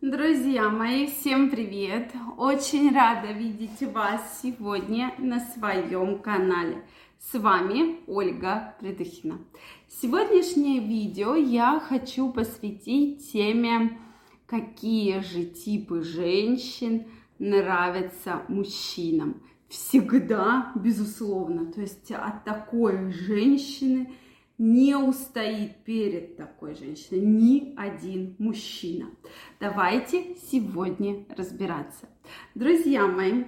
Друзья мои, всем привет! Очень рада видеть вас сегодня на своем канале. С вами Ольга Придухина. Сегодняшнее видео я хочу посвятить теме, какие же типы женщин нравятся мужчинам. Всегда, безусловно. То есть от такой женщины – не устоит перед такой женщиной ни один мужчина. Давайте сегодня разбираться. Друзья мои,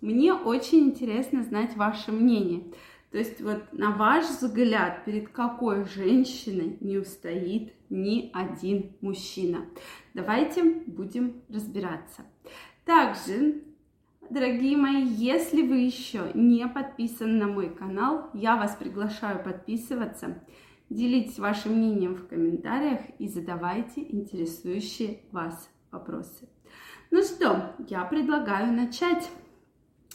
мне очень интересно знать ваше мнение. То есть вот на ваш взгляд, перед какой женщиной не устоит ни один мужчина. Давайте будем разбираться. Также Дорогие мои, если вы еще не подписаны на мой канал, я вас приглашаю подписываться. Делитесь вашим мнением в комментариях и задавайте интересующие вас вопросы. Ну что, я предлагаю начать.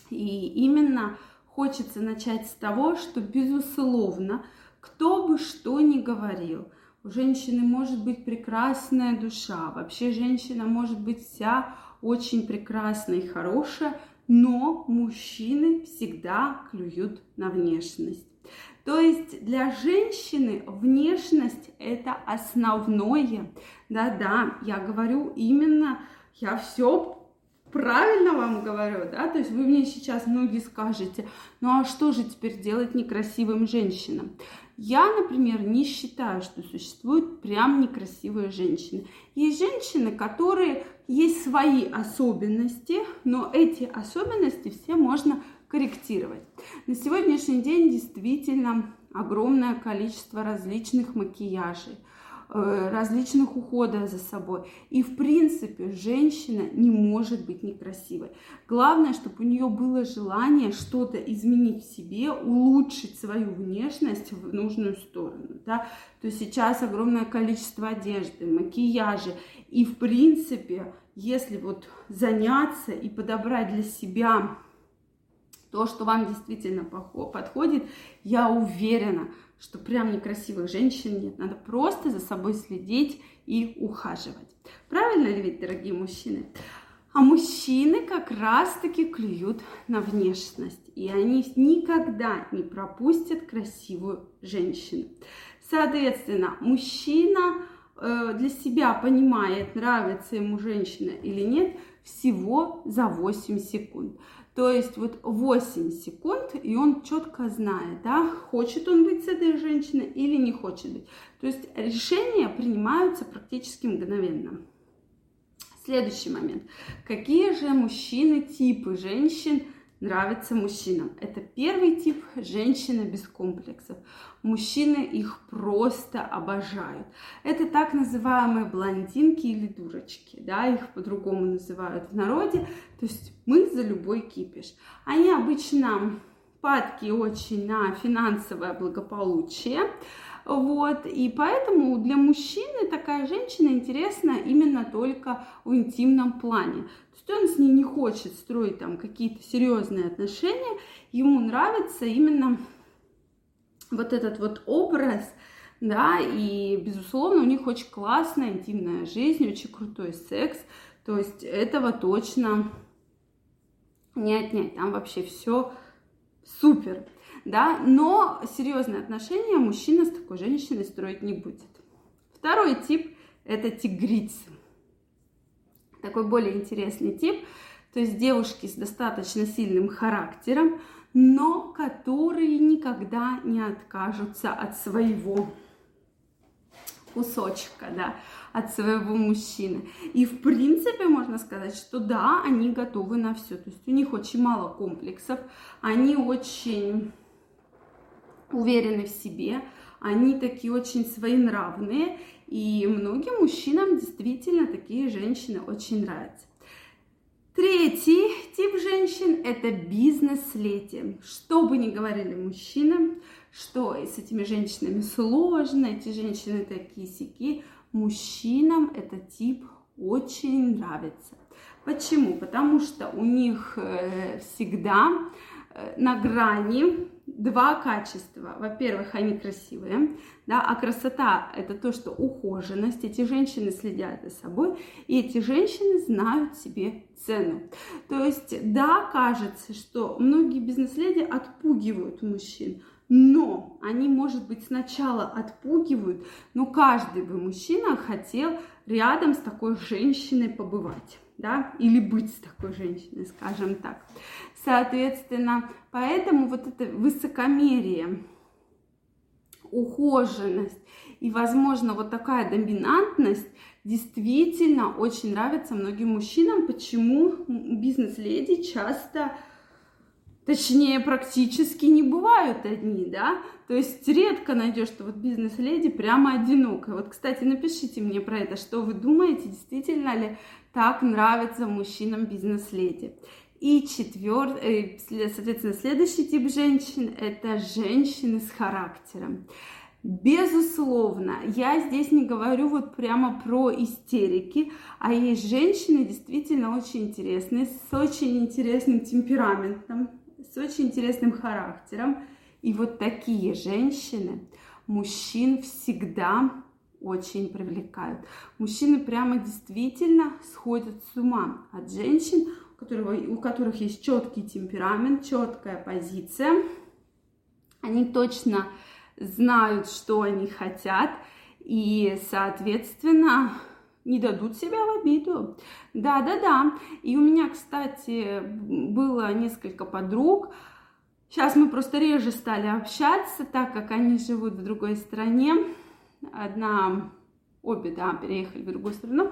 И именно хочется начать с того, что, безусловно, кто бы что ни говорил, у женщины может быть прекрасная душа, вообще женщина может быть вся очень прекрасная и хорошая, но мужчины всегда клюют на внешность. То есть для женщины внешность это основное. Да-да, я говорю именно, я все правильно вам говорю, да, то есть вы мне сейчас многие скажете, ну а что же теперь делать некрасивым женщинам? Я, например, не считаю, что существуют прям некрасивые женщины. Есть женщины, которые есть свои особенности, но эти особенности все можно корректировать. На сегодняшний день действительно огромное количество различных макияжей, различных уходов за собой. И в принципе женщина не может быть некрасивой. Главное, чтобы у нее было желание что-то изменить в себе, улучшить свою внешность в нужную сторону. Да? То есть сейчас огромное количество одежды, макияжа. И в принципе, если вот заняться и подобрать для себя то, что вам действительно подходит, я уверена, что прям некрасивых женщин нет. Надо просто за собой следить и ухаживать. Правильно ли ведь, дорогие мужчины? А мужчины как раз-таки клюют на внешность. И они никогда не пропустят красивую женщину. Соответственно, мужчина э, для себя понимает, нравится ему женщина или нет, всего за 8 секунд. То есть вот 8 секунд, и он четко знает, да, хочет он быть с этой женщиной или не хочет быть. То есть решения принимаются практически мгновенно. Следующий момент. Какие же мужчины, типы женщин – нравится мужчинам. Это первый тип женщины без комплексов. Мужчины их просто обожают. Это так называемые блондинки или дурочки, да, их по-другому называют в народе. То есть мы за любой кипиш. Они обычно падки очень на финансовое благополучие, вот, и поэтому для мужчины такая женщина интересна именно только в интимном плане. То есть он с ней не хочет строить там какие-то серьезные отношения, ему нравится именно вот этот вот образ, да, и, безусловно, у них очень классная интимная жизнь, очень крутой секс, то есть этого точно не отнять, там вообще все супер да, но серьезные отношения мужчина с такой женщиной строить не будет. Второй тип – это тигрицы. Такой более интересный тип, то есть девушки с достаточно сильным характером, но которые никогда не откажутся от своего кусочка, да, от своего мужчины. И в принципе можно сказать, что да, они готовы на все. То есть у них очень мало комплексов, они очень уверены в себе, они такие очень своенравные, и многим мужчинам действительно такие женщины очень нравятся. Женщин – это бизнес-леди. Что бы ни говорили мужчинам, что с этими женщинами сложно, эти женщины такие сики, мужчинам этот тип очень нравится. Почему? Потому что у них э, всегда на грани два качества. Во-первых, они красивые, да, а красота это то, что ухоженность. Эти женщины следят за собой, и эти женщины знают себе цену. То есть, да, кажется, что многие бизнес-леди отпугивают мужчин, но они, может быть, сначала отпугивают, но каждый бы мужчина хотел рядом с такой женщиной побывать да, или быть с такой женщиной, скажем так. Соответственно, поэтому вот это высокомерие, ухоженность и, возможно, вот такая доминантность действительно очень нравится многим мужчинам. Почему бизнес-леди часто Точнее, практически не бывают одни, да? То есть редко найдешь, что вот бизнес-леди прямо одинокая. Вот, кстати, напишите мне про это, что вы думаете, действительно ли так нравится мужчинам бизнес-леди. И четвертый, э, соответственно, следующий тип женщин – это женщины с характером. Безусловно, я здесь не говорю вот прямо про истерики, а есть женщины действительно очень интересные, с очень интересным темпераментом, с очень интересным характером. И вот такие женщины мужчин всегда очень привлекают. Мужчины прямо действительно сходят с ума от женщин, у которых, у которых есть четкий темперамент, четкая позиция. Они точно знают, что они хотят, и, соответственно, не дадут себя в обиду. Да, да, да. И у меня, кстати, было несколько подруг. Сейчас мы просто реже стали общаться, так как они живут в другой стране. Одна, обе, да, переехали в другую страну.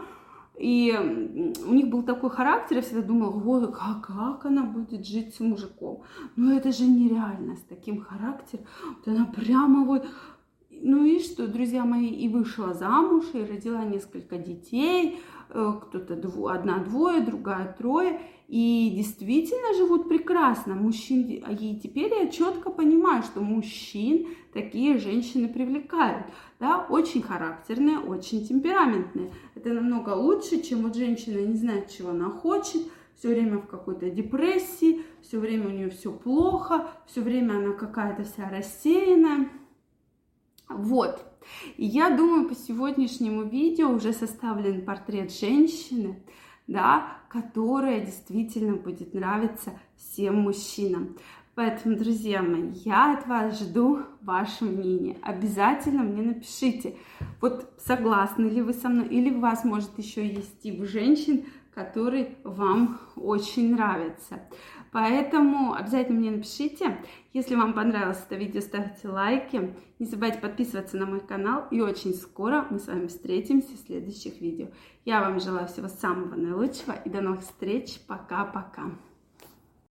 И у них был такой характер, я всегда думала, вот как, как она будет жить с мужиком. Ну это же нереально, с таким характером. Вот она прямо вот ну и что, друзья мои, и вышла замуж, и родила несколько детей, э, кто-то дво, одна двое, другая трое, и действительно живут прекрасно. Мужчин, и теперь я четко понимаю, что мужчин такие женщины привлекают, да, очень характерные, очень темпераментные. Это намного лучше, чем вот женщина не знает, чего она хочет, все время в какой-то депрессии, все время у нее все плохо, все время она какая-то вся рассеянная. Вот. Я думаю, по сегодняшнему видео уже составлен портрет женщины, да, которая действительно будет нравиться всем мужчинам. Поэтому, друзья мои, я от вас жду ваше мнение. Обязательно мне напишите, вот согласны ли вы со мной, или у вас, может, еще есть тип женщин, который вам очень нравится. Поэтому обязательно мне напишите. Если вам понравилось это видео, ставьте лайки. Не забывайте подписываться на мой канал. И очень скоро мы с вами встретимся в следующих видео. Я вам желаю всего самого наилучшего и до новых встреч. Пока-пока.